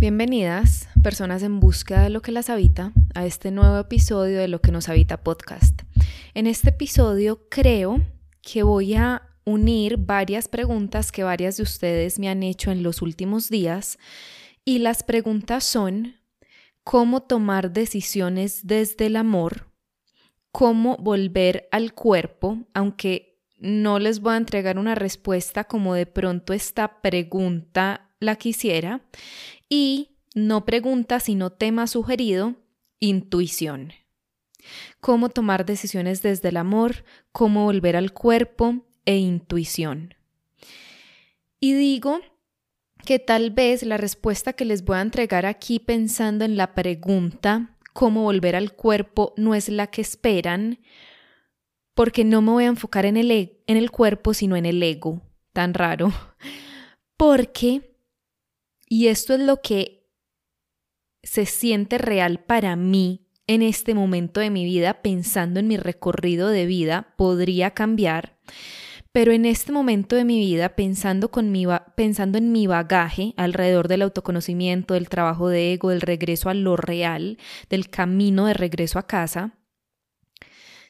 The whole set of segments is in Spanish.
Bienvenidas, personas en búsqueda de lo que las habita, a este nuevo episodio de Lo que nos habita podcast. En este episodio creo que voy a unir varias preguntas que varias de ustedes me han hecho en los últimos días y las preguntas son cómo tomar decisiones desde el amor, cómo volver al cuerpo, aunque no les voy a entregar una respuesta como de pronto esta pregunta la quisiera, y no pregunta, sino tema sugerido, intuición. Cómo tomar decisiones desde el amor, cómo volver al cuerpo e intuición. Y digo que tal vez la respuesta que les voy a entregar aquí pensando en la pregunta cómo volver al cuerpo no es la que esperan, porque no me voy a enfocar en el, e, en el cuerpo, sino en el ego, tan raro, porque y esto es lo que se siente real para mí en este momento de mi vida, pensando en mi recorrido de vida, podría cambiar. Pero en este momento de mi vida, pensando, con mi, pensando en mi bagaje alrededor del autoconocimiento, del trabajo de ego, del regreso a lo real, del camino de regreso a casa,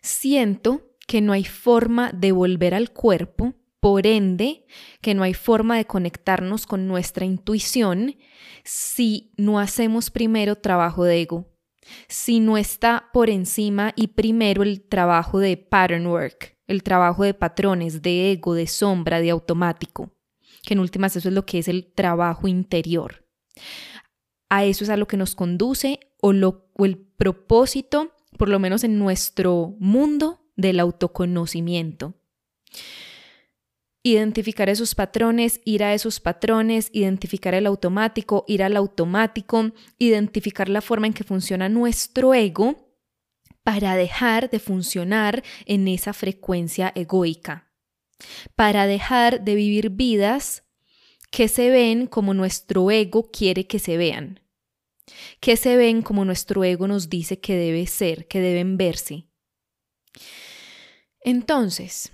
siento que no hay forma de volver al cuerpo por ende, que no hay forma de conectarnos con nuestra intuición si no hacemos primero trabajo de ego, si no está por encima y primero el trabajo de pattern work, el trabajo de patrones, de ego, de sombra, de automático, que en últimas eso es lo que es el trabajo interior. A eso es a lo que nos conduce o, lo, el propósito, por lo menos en nuestro mundo, del autoconocimiento identificar esos patrones, ir a esos patrones, identificar el automático, ir al automático, identificar la forma en que funciona nuestro ego para dejar de funcionar en esa frecuencia egoica, para dejar de vivir vidas que se ven como nuestro ego quiere que se vean, que se ven como nuestro ego nos dice que debe ser, que deben verse. Entonces,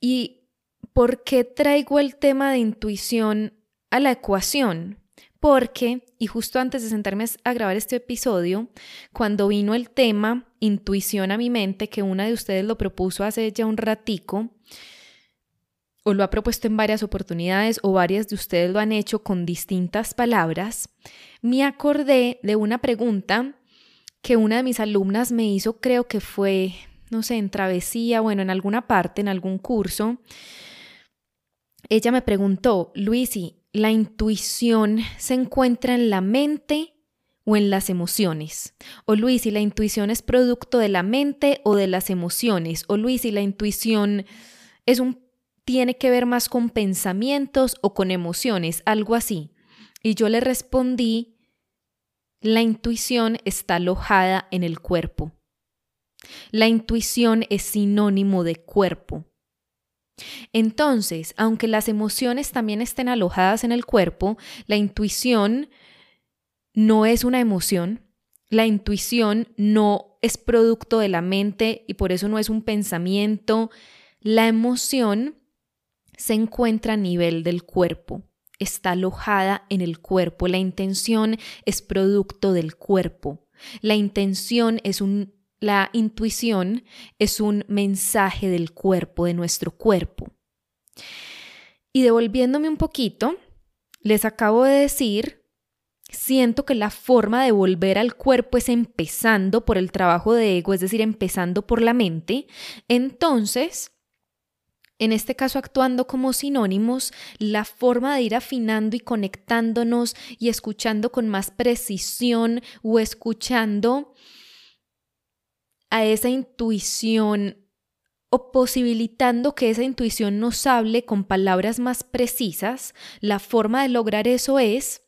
¿Y por qué traigo el tema de intuición a la ecuación? Porque, y justo antes de sentarme a grabar este episodio, cuando vino el tema intuición a mi mente, que una de ustedes lo propuso hace ya un ratico, o lo ha propuesto en varias oportunidades, o varias de ustedes lo han hecho con distintas palabras, me acordé de una pregunta que una de mis alumnas me hizo, creo que fue no sé, en travesía, bueno, en alguna parte, en algún curso, ella me preguntó, Luisi, ¿la intuición se encuentra en la mente o en las emociones? O Luisi, ¿la intuición es producto de la mente o de las emociones? O Luisi, ¿la intuición es un tiene que ver más con pensamientos o con emociones, algo así. Y yo le respondí, la intuición está alojada en el cuerpo. La intuición es sinónimo de cuerpo. Entonces, aunque las emociones también estén alojadas en el cuerpo, la intuición no es una emoción, la intuición no es producto de la mente y por eso no es un pensamiento. La emoción se encuentra a nivel del cuerpo, está alojada en el cuerpo. La intención es producto del cuerpo. La intención es un la intuición es un mensaje del cuerpo, de nuestro cuerpo. Y devolviéndome un poquito, les acabo de decir, siento que la forma de volver al cuerpo es empezando por el trabajo de ego, es decir, empezando por la mente. Entonces, en este caso actuando como sinónimos, la forma de ir afinando y conectándonos y escuchando con más precisión o escuchando a esa intuición o posibilitando que esa intuición nos hable con palabras más precisas, la forma de lograr eso es,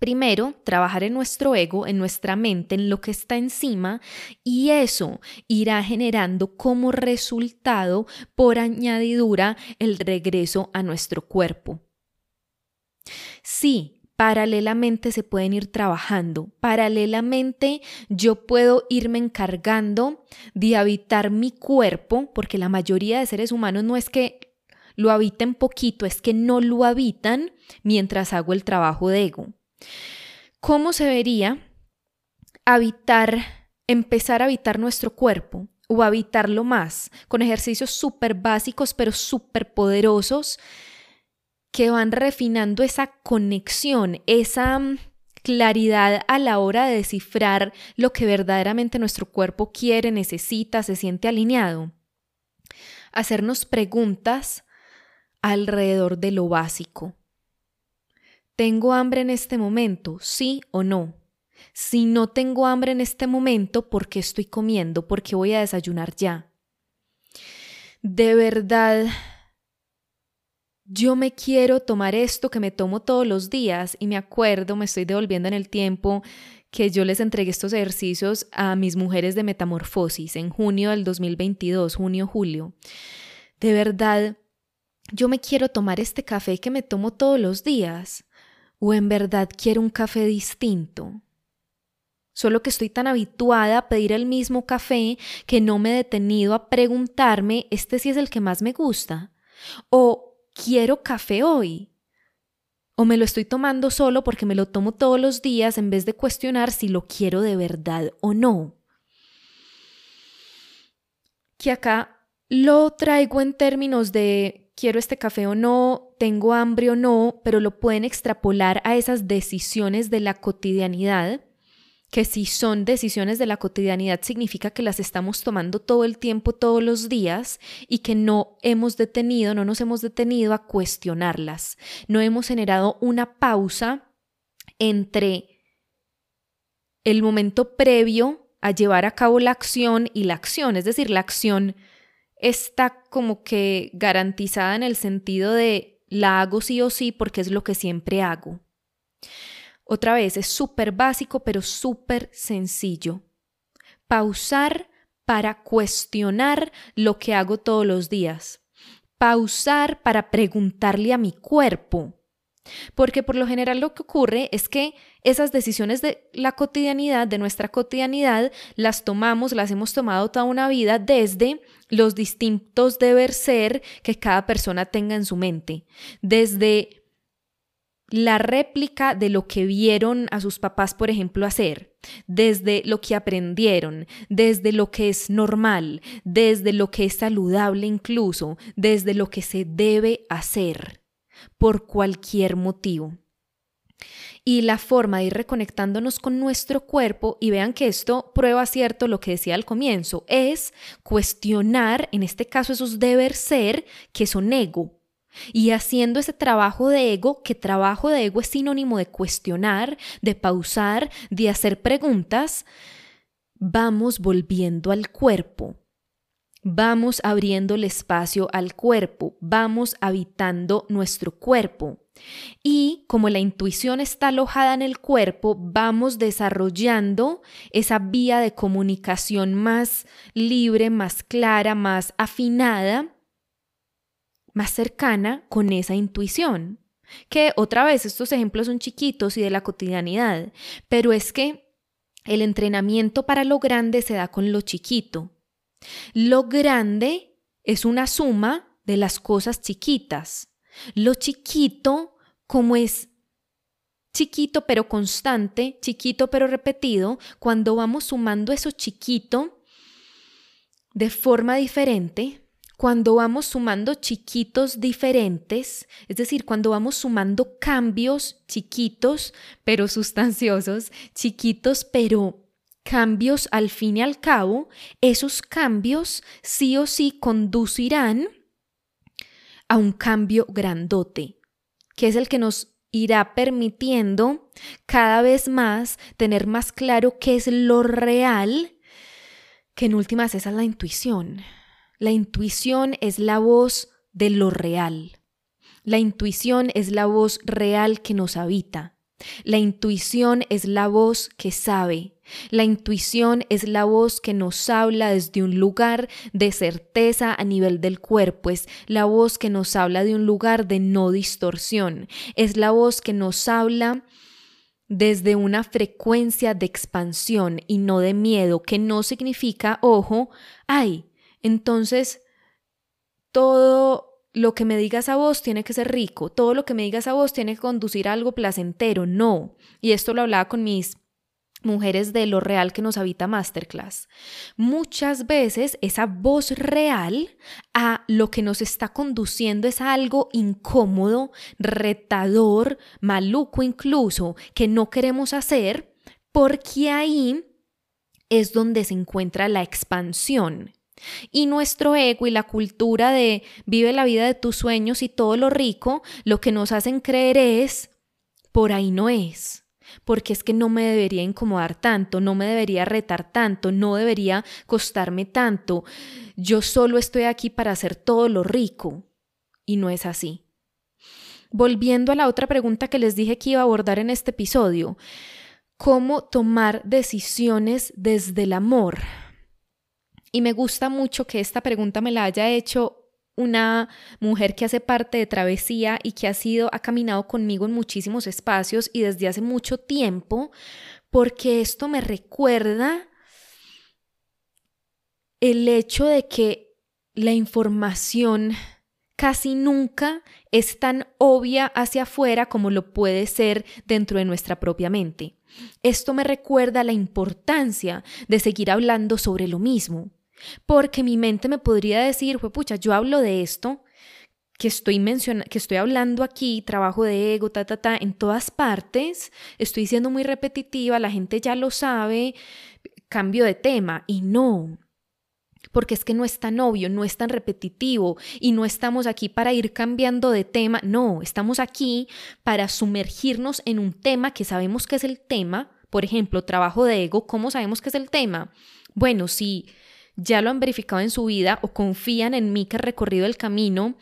primero, trabajar en nuestro ego, en nuestra mente, en lo que está encima, y eso irá generando como resultado, por añadidura, el regreso a nuestro cuerpo. Sí, paralelamente se pueden ir trabajando. Paralelamente yo puedo irme encargando de habitar mi cuerpo, porque la mayoría de seres humanos no es que lo habiten poquito, es que no lo habitan mientras hago el trabajo de ego. ¿Cómo se vería habitar, empezar a habitar nuestro cuerpo o habitarlo más con ejercicios súper básicos pero súper poderosos que van refinando esa conexión, esa mm, claridad a la hora de descifrar lo que verdaderamente nuestro cuerpo quiere, necesita, se siente alineado. Hacernos preguntas alrededor de lo básico. ¿Tengo hambre en este momento? ¿Sí o no? Si no tengo hambre en este momento, ¿por qué estoy comiendo? ¿Por qué voy a desayunar ya? De verdad, yo me quiero tomar esto que me tomo todos los días y me acuerdo, me estoy devolviendo en el tiempo que yo les entregué estos ejercicios a mis mujeres de metamorfosis en junio del 2022, junio-julio. De verdad, yo me quiero tomar este café que me tomo todos los días o en verdad quiero un café distinto. Solo que estoy tan habituada a pedir el mismo café que no me he detenido a preguntarme, ¿este sí es el que más me gusta? ¿O quiero café hoy? ¿O me lo estoy tomando solo porque me lo tomo todos los días en vez de cuestionar si lo quiero de verdad o no? Que acá lo traigo en términos de quiero este café o no, tengo hambre o no, pero lo pueden extrapolar a esas decisiones de la cotidianidad, que si son decisiones de la cotidianidad significa que las estamos tomando todo el tiempo, todos los días, y que no hemos detenido, no nos hemos detenido a cuestionarlas, no hemos generado una pausa entre el momento previo a llevar a cabo la acción y la acción, es decir, la acción está como que garantizada en el sentido de la hago sí o sí porque es lo que siempre hago. Otra vez, es súper básico pero súper sencillo. Pausar para cuestionar lo que hago todos los días. Pausar para preguntarle a mi cuerpo. Porque por lo general lo que ocurre es que esas decisiones de la cotidianidad, de nuestra cotidianidad, las tomamos, las hemos tomado toda una vida desde los distintos deber ser que cada persona tenga en su mente, desde la réplica de lo que vieron a sus papás, por ejemplo, hacer, desde lo que aprendieron, desde lo que es normal, desde lo que es saludable incluso, desde lo que se debe hacer por cualquier motivo. Y la forma de ir reconectándonos con nuestro cuerpo, y vean que esto prueba cierto lo que decía al comienzo, es cuestionar, en este caso, esos deber ser que son ego. Y haciendo ese trabajo de ego, que trabajo de ego es sinónimo de cuestionar, de pausar, de hacer preguntas, vamos volviendo al cuerpo, Vamos abriendo el espacio al cuerpo, vamos habitando nuestro cuerpo. Y como la intuición está alojada en el cuerpo, vamos desarrollando esa vía de comunicación más libre, más clara, más afinada, más cercana con esa intuición. Que otra vez estos ejemplos son chiquitos y de la cotidianidad, pero es que el entrenamiento para lo grande se da con lo chiquito. Lo grande es una suma de las cosas chiquitas. Lo chiquito, como es chiquito pero constante, chiquito pero repetido, cuando vamos sumando eso chiquito de forma diferente, cuando vamos sumando chiquitos diferentes, es decir, cuando vamos sumando cambios chiquitos pero sustanciosos, chiquitos pero cambios al fin y al cabo, esos cambios sí o sí conducirán a un cambio grandote, que es el que nos irá permitiendo cada vez más tener más claro qué es lo real, que en últimas esa es la intuición. La intuición es la voz de lo real. La intuición es la voz real que nos habita. La intuición es la voz que sabe. La intuición es la voz que nos habla desde un lugar de certeza a nivel del cuerpo, es la voz que nos habla de un lugar de no distorsión, es la voz que nos habla desde una frecuencia de expansión y no de miedo, que no significa, ojo, ay, entonces todo lo que me digas a vos tiene que ser rico, todo lo que me digas a vos tiene que conducir a algo placentero, no. Y esto lo hablaba con mis mujeres de lo real que nos habita Masterclass. Muchas veces esa voz real a lo que nos está conduciendo es algo incómodo, retador, maluco incluso, que no queremos hacer, porque ahí es donde se encuentra la expansión. Y nuestro ego y la cultura de vive la vida de tus sueños y todo lo rico, lo que nos hacen creer es, por ahí no es, porque es que no me debería incomodar tanto, no me debería retar tanto, no debería costarme tanto, yo solo estoy aquí para hacer todo lo rico. Y no es así. Volviendo a la otra pregunta que les dije que iba a abordar en este episodio, ¿cómo tomar decisiones desde el amor? Y me gusta mucho que esta pregunta me la haya hecho una mujer que hace parte de Travesía y que ha sido, ha caminado conmigo en muchísimos espacios y desde hace mucho tiempo, porque esto me recuerda el hecho de que la información casi nunca es tan obvia hacia afuera como lo puede ser dentro de nuestra propia mente. Esto me recuerda la importancia de seguir hablando sobre lo mismo. Porque mi mente me podría decir, pucha, yo hablo de esto, que estoy que estoy hablando aquí, trabajo de ego, ta, ta, ta, en todas partes, estoy siendo muy repetitiva, la gente ya lo sabe, cambio de tema. Y no, porque es que no es tan obvio, no es tan repetitivo y no estamos aquí para ir cambiando de tema, no, estamos aquí para sumergirnos en un tema que sabemos que es el tema, por ejemplo, trabajo de ego, ¿cómo sabemos que es el tema? Bueno, si ya lo han verificado en su vida o confían en mí que he recorrido el camino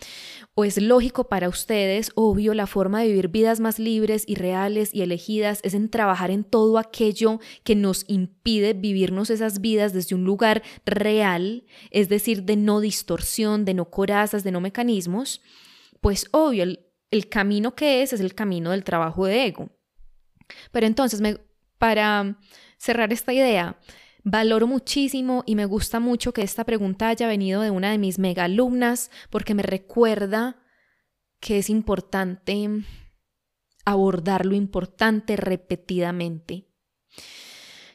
o es lógico para ustedes, obvio, la forma de vivir vidas más libres y reales y elegidas es en trabajar en todo aquello que nos impide vivirnos esas vidas desde un lugar real, es decir, de no distorsión, de no corazas, de no mecanismos, pues obvio, el, el camino que es es el camino del trabajo de ego. Pero entonces, me, para cerrar esta idea, Valoro muchísimo y me gusta mucho que esta pregunta haya venido de una de mis mega alumnas porque me recuerda que es importante abordar lo importante repetidamente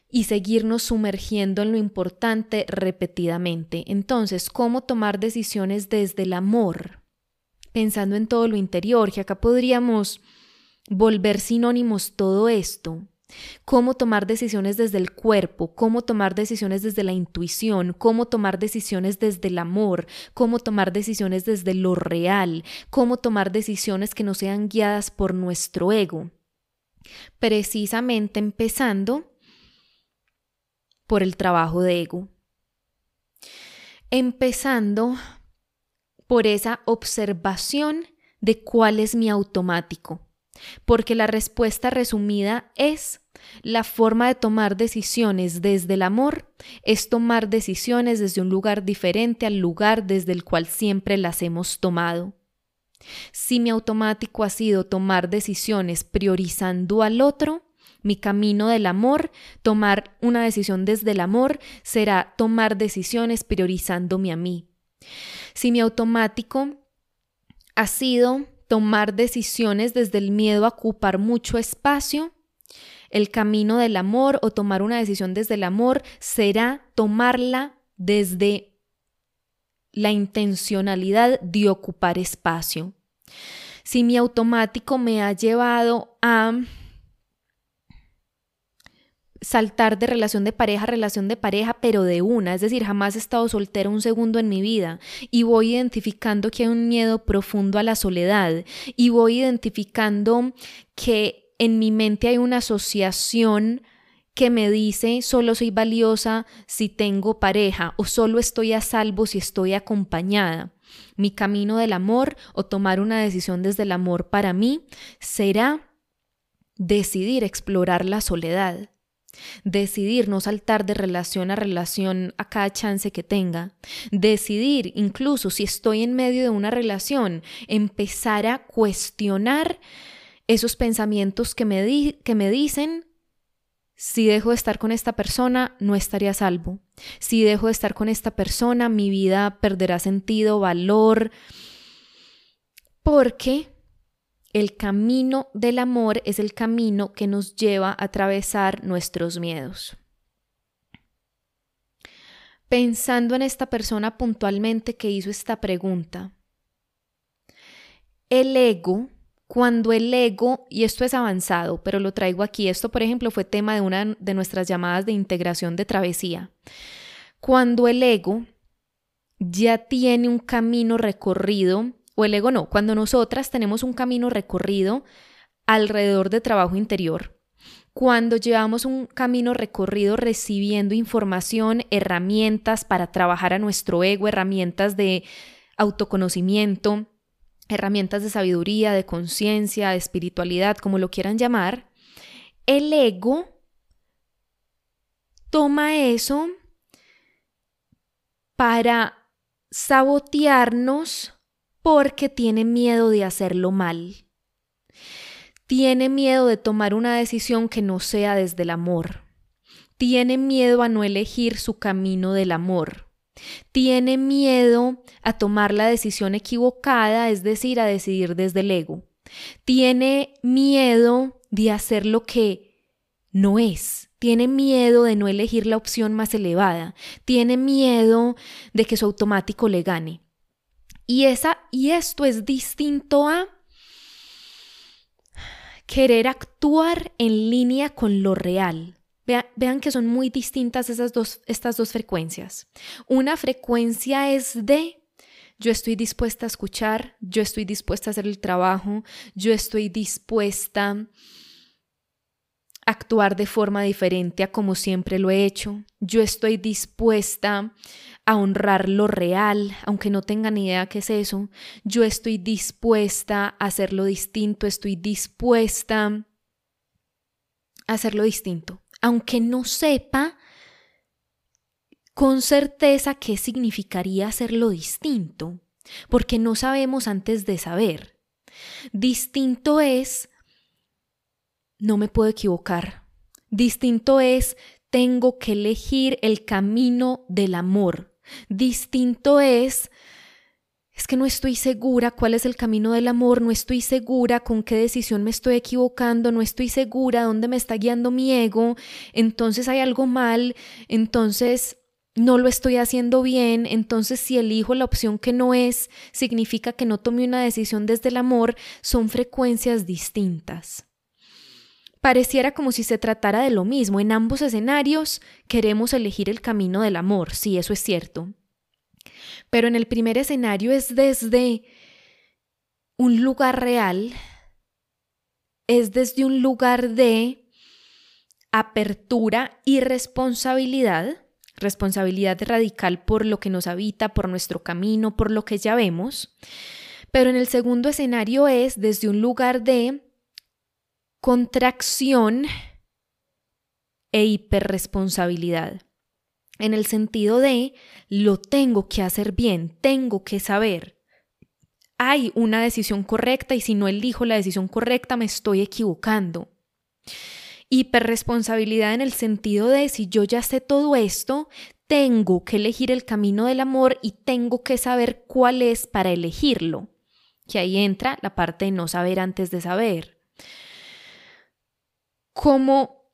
y seguirnos sumergiendo en lo importante repetidamente. Entonces, ¿cómo tomar decisiones desde el amor? Pensando en todo lo interior, que acá podríamos volver sinónimos todo esto cómo tomar decisiones desde el cuerpo, cómo tomar decisiones desde la intuición, cómo tomar decisiones desde el amor, cómo tomar decisiones desde lo real, cómo tomar decisiones que no sean guiadas por nuestro ego. Precisamente empezando por el trabajo de ego. Empezando por esa observación de cuál es mi automático porque la respuesta resumida es la forma de tomar decisiones desde el amor es tomar decisiones desde un lugar diferente al lugar desde el cual siempre las hemos tomado. Si mi automático ha sido tomar decisiones priorizando al otro, mi camino del amor, tomar una decisión desde el amor, será tomar decisiones priorizándome a mí. Si mi automático ha sido tomar decisiones desde el miedo a ocupar mucho espacio, el camino del amor o tomar una decisión desde el amor será tomarla desde la intencionalidad de ocupar espacio. Si mi automático me ha llevado a saltar de relación de pareja a relación de pareja, pero de una, es decir, jamás he estado soltera un segundo en mi vida. Y voy identificando que hay un miedo profundo a la soledad. Y voy identificando que en mi mente hay una asociación que me dice solo soy valiosa si tengo pareja o solo estoy a salvo si estoy acompañada. Mi camino del amor o tomar una decisión desde el amor para mí será decidir explorar la soledad Decidir no saltar de relación a relación a cada chance que tenga. Decidir, incluso si estoy en medio de una relación, empezar a cuestionar esos pensamientos que me, que me dicen, si dejo de estar con esta persona, no estaría a salvo. Si dejo de estar con esta persona, mi vida perderá sentido, valor, Porque el camino del amor es el camino que nos lleva a atravesar nuestros miedos. Pensando en esta persona puntualmente que hizo esta pregunta, el ego, cuando el ego, y esto es avanzado, pero lo traigo aquí, esto por ejemplo fue tema de una de nuestras llamadas de integración de travesía, cuando el ego ya tiene un camino recorrido, o el ego no, cuando nosotras tenemos un camino recorrido alrededor de trabajo interior, cuando llevamos un camino recorrido recibiendo información, herramientas para trabajar a nuestro ego, herramientas de autoconocimiento, herramientas de sabiduría, de conciencia, de espiritualidad, como lo quieran llamar, el ego toma eso para sabotearnos porque tiene miedo de hacerlo mal. Tiene miedo de tomar una decisión que no sea desde el amor. Tiene miedo a no elegir su camino del amor. Tiene miedo a tomar la decisión equivocada, es decir, a decidir desde el ego. Tiene miedo de hacer lo que no es. Tiene miedo de no elegir la opción más elevada. Tiene miedo de que su automático le gane. Y esa y esto es distinto a querer actuar en línea con lo real. Vean, que son muy distintas esas dos, estas dos frecuencias. Una frecuencia es de yo estoy dispuesta a escuchar, yo estoy dispuesta a hacer el trabajo, yo estoy dispuesta actuar de forma diferente a como siempre lo he hecho, yo estoy dispuesta a honrar lo real, aunque no tenga ni idea qué es eso, yo estoy dispuesta a hacerlo distinto, estoy dispuesta a hacerlo distinto. Aunque no sepa con certeza qué significaría hacerlo distinto, porque no sabemos antes de saber. Distinto es, no me puedo equivocar. Distinto es, tengo que elegir el camino del amor. Distinto es, es que no estoy segura cuál es el camino del amor, no estoy segura con qué decisión me estoy equivocando, no estoy segura dónde me está guiando mi ego, entonces hay algo mal, entonces no lo estoy haciendo bien, entonces si elijo la opción que no es, significa que no tomé una decisión desde el amor, son frecuencias distintas. Pareciera como si se tratara de lo mismo, en ambos escenarios queremos elegir el camino del amor, sí, eso es cierto. Pero en el primer escenario es desde un lugar real, es desde un lugar de apertura y responsabilidad, responsabilidad radical por lo que nos habita, por nuestro camino, por lo que ya vemos. Pero en el segundo escenario es desde un lugar de contracción e hiperresponsabilidad en el sentido de lo tengo que hacer bien, tengo que saber. Hay una decisión correcta y si no elijo la decisión correcta me estoy equivocando. Hiperresponsabilidad en el sentido de si yo ya sé todo esto, tengo que elegir el camino del amor y tengo que saber cuál es para elegirlo. Que ahí entra la parte de no saber antes de saber. Como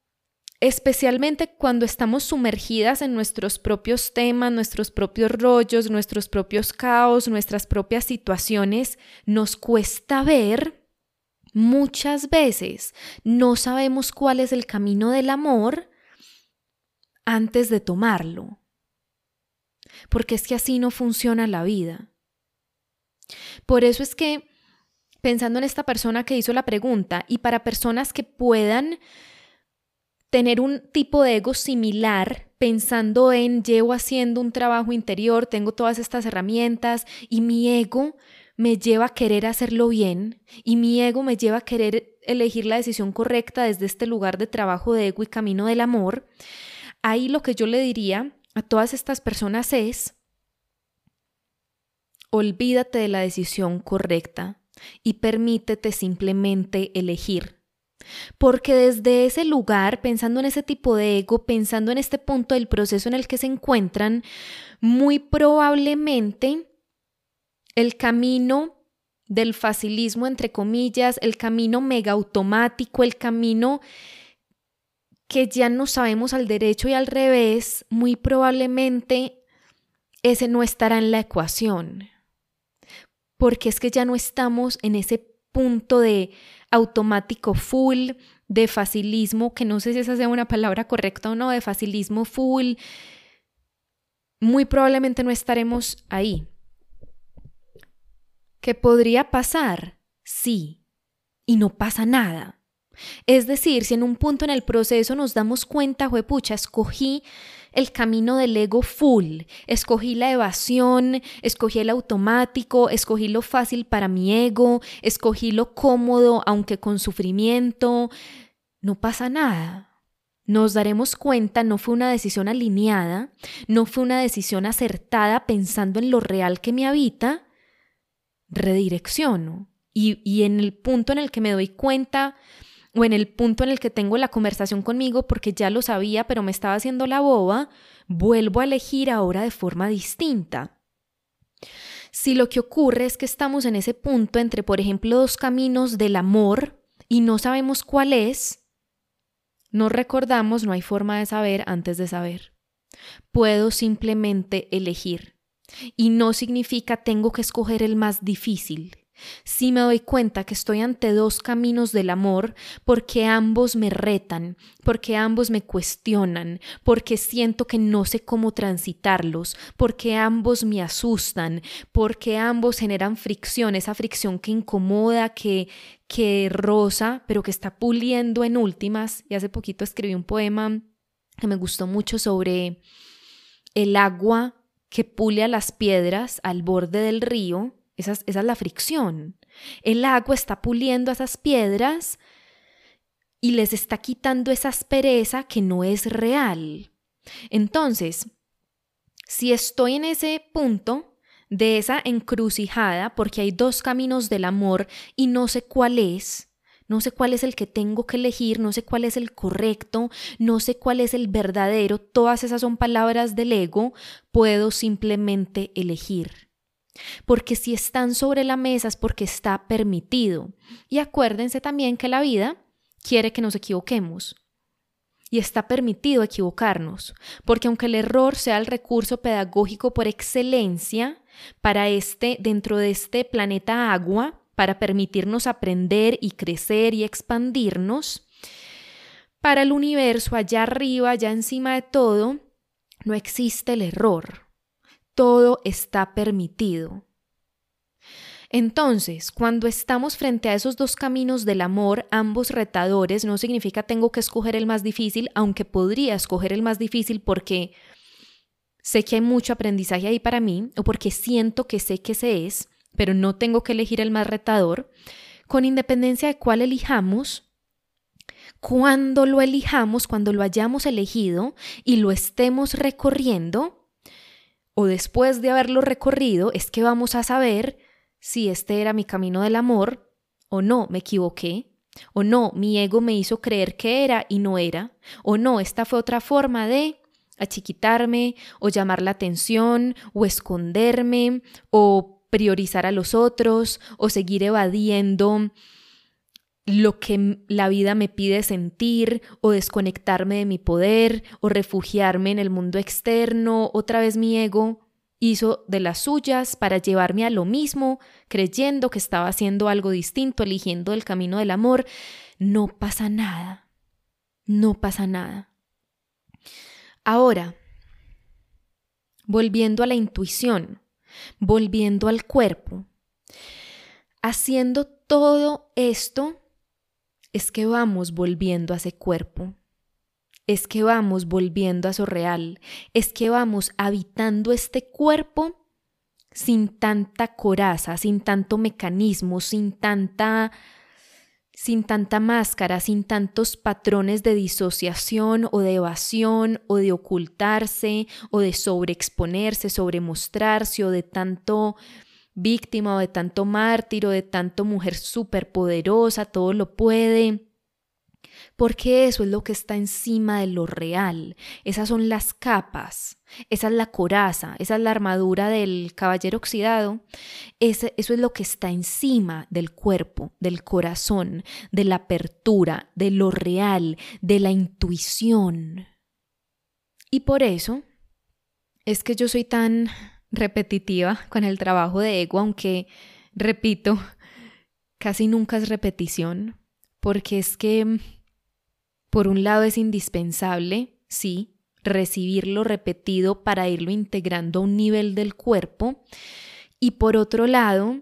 especialmente cuando estamos sumergidas en nuestros propios temas, nuestros propios rollos, nuestros propios caos, nuestras propias situaciones, nos cuesta ver muchas veces, no sabemos cuál es el camino del amor antes de tomarlo. Porque es que así no funciona la vida. Por eso es que, pensando en esta persona que hizo la pregunta, y para personas que puedan tener un tipo de ego similar, pensando en llevo haciendo un trabajo interior, tengo todas estas herramientas y mi ego me lleva a querer hacerlo bien y mi ego me lleva a querer elegir la decisión correcta desde este lugar de trabajo de ego y camino del amor, ahí lo que yo le diría a todas estas personas es, olvídate de la decisión correcta y permítete simplemente elegir porque desde ese lugar, pensando en ese tipo de ego, pensando en este punto del proceso en el que se encuentran, muy probablemente el camino del facilismo, entre comillas, el camino mega automático, el camino que ya no sabemos al derecho y al revés, muy probablemente ese no estará en la ecuación. Porque es que ya no estamos en ese punto de automático full, de facilismo, que no sé si esa sea una palabra correcta o no, de facilismo full. Muy probablemente no estaremos ahí. ¿Qué podría pasar? Sí. Y no pasa nada. Es decir, si en un punto en el proceso nos damos cuenta, juepucha, escogí el camino del ego full, escogí la evasión, escogí el automático, escogí lo fácil para mi ego, escogí lo cómodo, aunque con sufrimiento, no pasa nada. Nos daremos cuenta, no fue una decisión alineada, no fue una decisión acertada pensando en lo real que me habita, redirecciono. Y, en el punto en el que me doy cuenta, o en el punto en el que tengo la conversación conmigo porque ya lo sabía pero me estaba haciendo la boba, vuelvo a elegir ahora de forma distinta. Si lo que ocurre es que estamos en ese punto entre, por ejemplo, dos caminos del amor y no sabemos cuál es, no recordamos, no hay forma de saber antes de saber. Puedo simplemente elegir. Y no significa tengo que escoger el más difícil. Si me doy cuenta que estoy ante dos caminos del amor, porque ambos me retan, porque ambos me cuestionan, porque siento que no sé cómo transitarlos, porque ambos me asustan, porque ambos generan fricción, esa fricción que incomoda, que, que rosa, pero que está puliendo en últimas. Y hace poquito escribí un poema que me gustó mucho sobre el agua que pule a las piedras al borde del río, esa es, la fricción. El agua está puliendo esas piedras y les está quitando esa aspereza que no es real. Entonces, si estoy en ese punto de esa encrucijada, porque hay dos caminos del amor y no sé cuál es, no sé cuál es el que tengo que elegir, no sé cuál es el correcto, no sé cuál es el verdadero, todas esas son palabras del ego, puedo simplemente elegir. Porque si están sobre la mesa es porque está permitido. Y acuérdense también que la vida quiere que nos equivoquemos. Y está permitido equivocarnos, porque aunque el error sea el recurso pedagógico por excelencia para este dentro de este planeta agua, para permitirnos aprender y crecer y expandirnos, para el universo allá arriba, allá encima de todo, no existe el error. Todo está permitido. Entonces, cuando estamos frente a esos dos caminos del amor, ambos retadores, no significa tengo que escoger el más difícil, aunque podría escoger el más difícil porque sé que hay mucho aprendizaje ahí para mí, o porque siento que sé que se es, pero no tengo que elegir el más retador, con independencia de cuál elijamos, cuando lo elijamos, cuando lo hayamos elegido y lo estemos recorriendo, o después de haberlo recorrido, es que vamos a saber si este era mi camino del amor o no, me equivoqué, o no, mi ego me hizo creer que era y no era, o no, esta fue otra forma de achiquitarme o llamar la atención o esconderme o priorizar a los otros o seguir evadiendo lo que la vida me pide sentir o desconectarme de mi poder o refugiarme en el mundo externo, otra vez mi ego hizo de las suyas para llevarme a lo mismo, creyendo que estaba haciendo algo distinto, eligiendo el camino del amor. No pasa nada, no pasa nada. Ahora, volviendo a la intuición, volviendo al cuerpo. Haciendo todo esto es que vamos volviendo a ese cuerpo, es que vamos volviendo a eso real, es que vamos habitando este cuerpo sin tanta coraza, sin tanto mecanismo, sin tanta sin tanta máscara, sin tantos patrones de disociación o de evasión o de ocultarse o de sobreexponerse, sobremostrarse o de tanto víctima o de tanto mártir o de tanto mujer superpoderosa, todo lo puede. porque eso es lo que está encima de lo real. Esas son las capas, esa es la coraza, esa es la armadura del caballero oxidado. eso es lo que está encima del cuerpo, del corazón, de la apertura, de lo real, de la intuición. Y por eso es que yo soy tan repetitiva con el trabajo de ego, aunque, repito, casi nunca es repetición, porque es que por un lado es indispensable, sí, recibirlo repetido para irlo integrando a un nivel del cuerpo y por otro lado,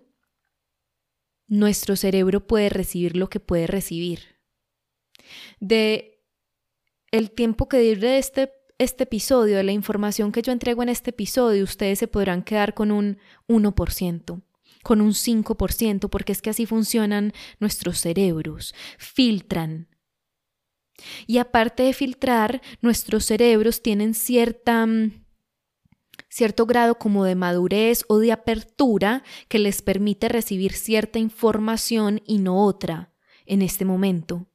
nuestro cerebro puede recibir lo que puede recibir. De el tiempo que de este, este episodio, de la información que yo entrego en este episodio, ustedes se podrán quedar con un 1%, con un 5%, porque es que así funcionan nuestros cerebros, filtran, y aparte de filtrar, nuestros cerebros tienen cierta, mm, cierto grado como de madurez o de apertura que les permite recibir cierta información y no otra en este momento.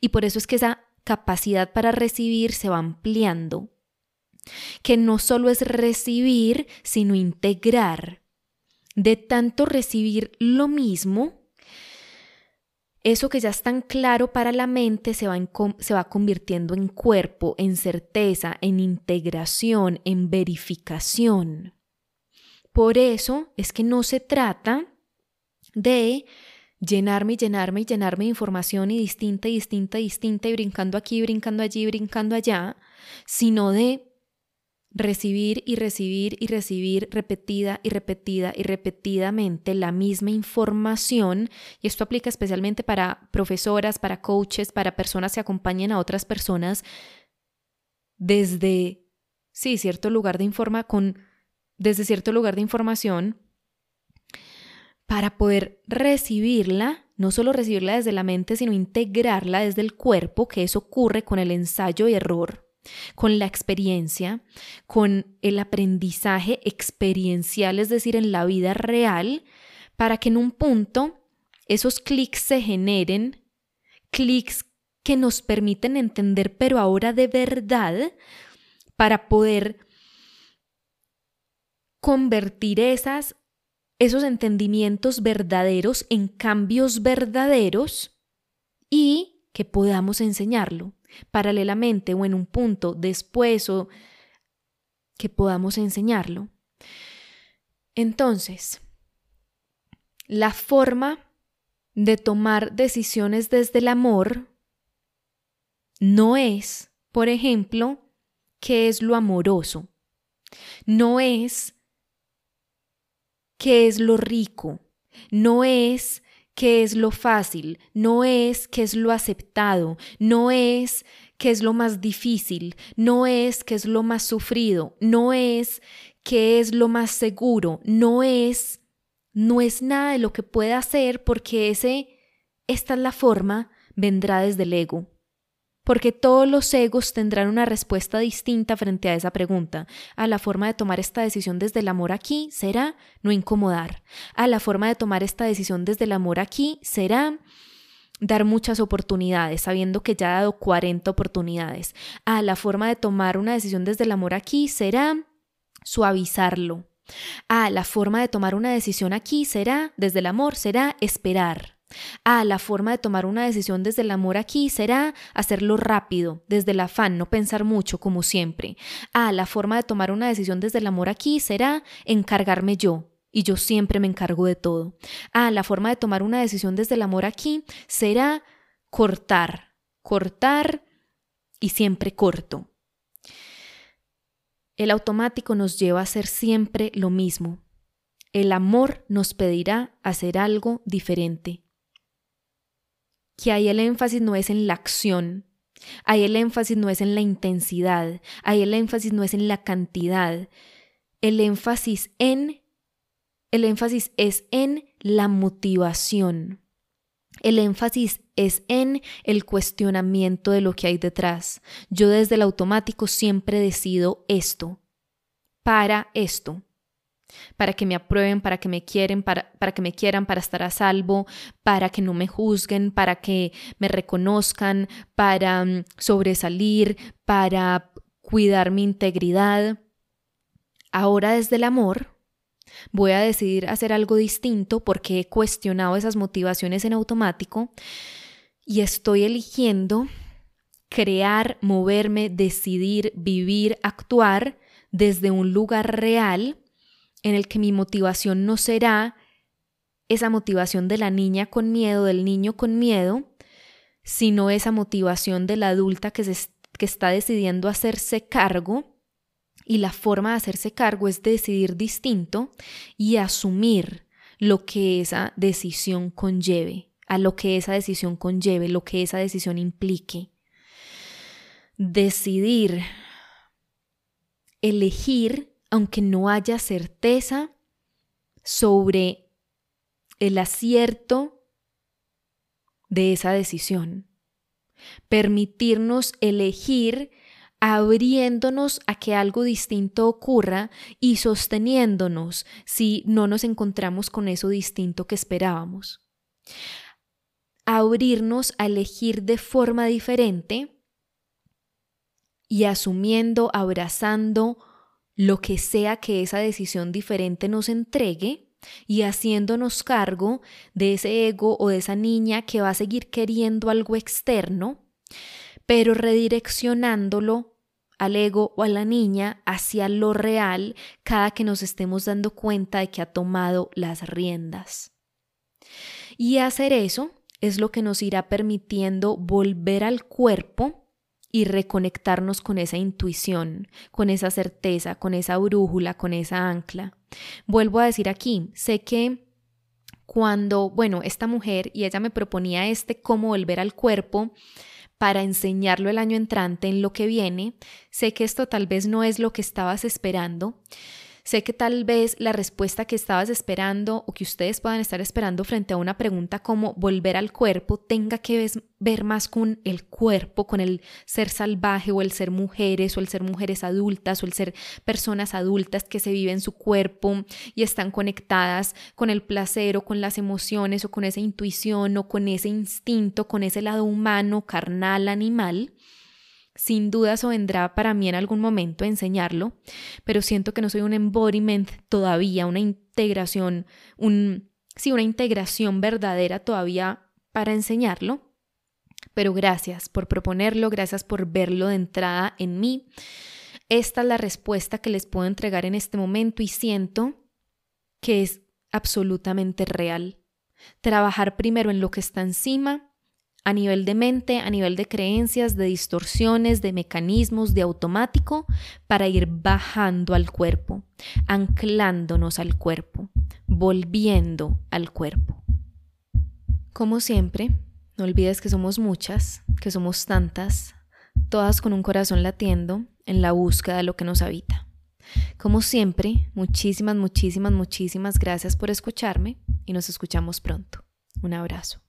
Y por eso es que esa capacidad para recibir se va ampliando. Que no solo es recibir, sino integrar. De tanto recibir lo mismo, eso que ya es tan claro para la mente se va, se va convirtiendo en cuerpo, en certeza, en integración, en verificación. Por eso es que no se trata de llenarme y llenarme y llenarme de información y distinta y distinta y distinta y brincando aquí, brincando allí, brincando allá, sino de recibir y recibir y recibir repetida y repetida y repetidamente la misma información, y esto aplica especialmente para profesoras, para coaches, para personas que acompañen a otras personas desde, sí, cierto lugar de informa con, desde cierto lugar de información, para poder recibirla, no solo recibirla desde la mente, sino integrarla desde el cuerpo, que eso ocurre con el ensayo y error con la experiencia, con el aprendizaje experiencial, es decir, en la vida real, para que en un punto esos clics se generen, clics que nos permiten entender, pero ahora de verdad, para poder convertir esas, esos entendimientos verdaderos en cambios verdaderos y que podamos enseñarlo paralelamente o en un punto después o que podamos enseñarlo. Entonces, la forma de tomar decisiones desde el amor no es, por ejemplo, qué es lo amoroso, no es qué es lo rico, no es qué es lo fácil, no es qué es lo aceptado, no es qué es lo más difícil, no es qué es lo más sufrido, no es qué es lo más seguro, no es no es nada de lo que pueda hacer porque ese esta es la forma vendrá desde el ego porque todos los egos tendrán una respuesta distinta frente a esa pregunta. A la forma de tomar esta decisión desde el amor aquí será no incomodar. A la forma de tomar esta decisión desde el amor aquí será dar muchas oportunidades, sabiendo que ya ha dado 40 oportunidades. A la forma de tomar una decisión desde el amor aquí será suavizarlo. A la forma de tomar una decisión aquí será, desde el amor, será esperar. Ah, la forma de tomar una decisión desde el amor aquí será hacerlo rápido, desde el afán, no pensar mucho, como siempre. Ah, la forma de tomar una decisión desde el amor aquí será encargarme yo, y yo siempre me encargo de todo. Ah, la forma de tomar una decisión desde el amor aquí será cortar, cortar y siempre corto. El automático nos lleva a hacer siempre lo mismo. El amor nos pedirá hacer algo diferente que ahí el énfasis no es en la acción, ahí el énfasis no es en la intensidad, ahí el énfasis no es en la cantidad, el énfasis en el énfasis es en la motivación. El énfasis es en el cuestionamiento de lo que hay detrás. Yo desde el automático siempre decido esto, para esto. Para que me aprueben, para que me quieren, para, para, que me quieran, para estar a salvo, para que no me juzguen, para que me reconozcan, para mm, sobresalir, para cuidar mi integridad. Ahora desde el amor voy a decidir hacer algo distinto porque he cuestionado esas motivaciones en automático y estoy eligiendo crear, moverme, decidir, vivir, actuar desde un lugar real en el que mi motivación no será esa motivación de la niña con miedo, del niño con miedo, sino esa motivación de la adulta que, se, que está decidiendo hacerse cargo y la forma de hacerse cargo es decidir distinto y asumir lo que esa decisión conlleve, a lo que esa decisión conlleve, lo que esa decisión implique. Decidir, elegir aunque no haya certeza sobre el acierto de esa decisión. Permitirnos elegir abriéndonos a que algo distinto ocurra y sosteniéndonos si no nos encontramos con eso distinto que esperábamos. Abrirnos a elegir de forma diferente y asumiendo, abrazando, lo que sea que esa decisión diferente nos entregue y haciéndonos cargo de ese ego o de esa niña que va a seguir queriendo algo externo, pero redireccionándolo al ego o a la niña hacia lo real cada que nos estemos dando cuenta de que ha tomado las riendas. Y hacer eso es lo que nos irá permitiendo volver al cuerpo y reconectarnos con esa intuición, con esa certeza, con esa brújula, con esa ancla. Vuelvo a decir aquí, sé que cuando, bueno, esta mujer y ella me proponía este cómo volver al cuerpo para enseñarlo el año entrante en lo que viene, sé que esto tal vez no es lo que estabas esperando, Sé que tal vez la respuesta que estabas esperando o que ustedes puedan estar esperando frente a una pregunta como volver al cuerpo tenga que ver más con el cuerpo, con el ser salvaje o el ser mujeres o el ser mujeres adultas o el ser personas adultas que se viven su cuerpo y están conectadas con el placer o con las emociones o con esa intuición o con ese instinto, con ese lado humano, carnal, animal. Sin duda eso vendrá para mí en algún momento enseñarlo, pero siento que no soy un embodiment todavía, una integración, un, sí, una integración verdadera todavía para enseñarlo. Pero gracias por proponerlo, gracias por verlo de entrada en mí. Esta es la respuesta que les puedo entregar en este momento y siento que es absolutamente real. Trabajar primero en lo que está encima a nivel de mente, a nivel de creencias, de distorsiones, de mecanismos, de automático, para ir bajando al cuerpo, anclándonos al cuerpo, volviendo al cuerpo. Como siempre, no olvides que somos muchas, que somos tantas, todas con un corazón latiendo en la búsqueda de lo que nos habita. Como siempre, muchísimas, muchísimas, muchísimas gracias por escucharme y nos escuchamos pronto. Un abrazo.